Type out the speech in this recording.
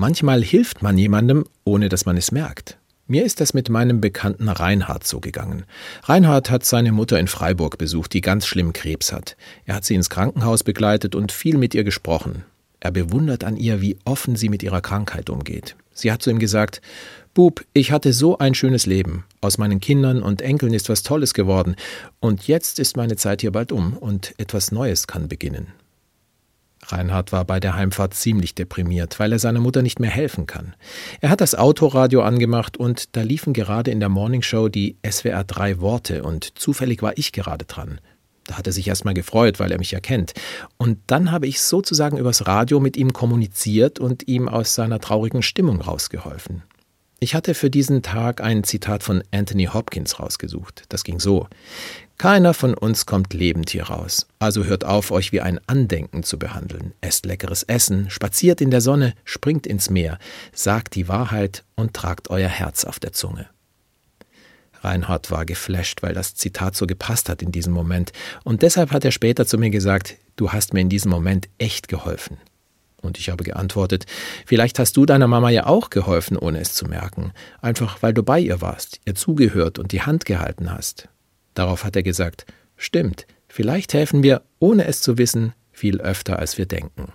Manchmal hilft man jemandem, ohne dass man es merkt. Mir ist das mit meinem Bekannten Reinhard so gegangen. Reinhard hat seine Mutter in Freiburg besucht, die ganz schlimm Krebs hat. Er hat sie ins Krankenhaus begleitet und viel mit ihr gesprochen. Er bewundert an ihr, wie offen sie mit ihrer Krankheit umgeht. Sie hat zu ihm gesagt, Bub, ich hatte so ein schönes Leben. Aus meinen Kindern und Enkeln ist was Tolles geworden. Und jetzt ist meine Zeit hier bald um und etwas Neues kann beginnen. Reinhard war bei der Heimfahrt ziemlich deprimiert, weil er seiner Mutter nicht mehr helfen kann. Er hat das Autoradio angemacht und da liefen gerade in der Morningshow die SWR 3 Worte und zufällig war ich gerade dran. Da hat er sich erstmal gefreut, weil er mich ja kennt. Und dann habe ich sozusagen übers Radio mit ihm kommuniziert und ihm aus seiner traurigen Stimmung rausgeholfen. Ich hatte für diesen Tag ein Zitat von Anthony Hopkins rausgesucht. Das ging so. Keiner von uns kommt lebend hier raus. Also hört auf, euch wie ein Andenken zu behandeln. Esst leckeres Essen, spaziert in der Sonne, springt ins Meer, sagt die Wahrheit und tragt euer Herz auf der Zunge. Reinhard war geflasht, weil das Zitat so gepasst hat in diesem Moment. Und deshalb hat er später zu mir gesagt, du hast mir in diesem Moment echt geholfen. Und ich habe geantwortet, vielleicht hast du deiner Mama ja auch geholfen, ohne es zu merken, einfach weil du bei ihr warst, ihr zugehört und die Hand gehalten hast. Darauf hat er gesagt, stimmt, vielleicht helfen wir, ohne es zu wissen, viel öfter als wir denken.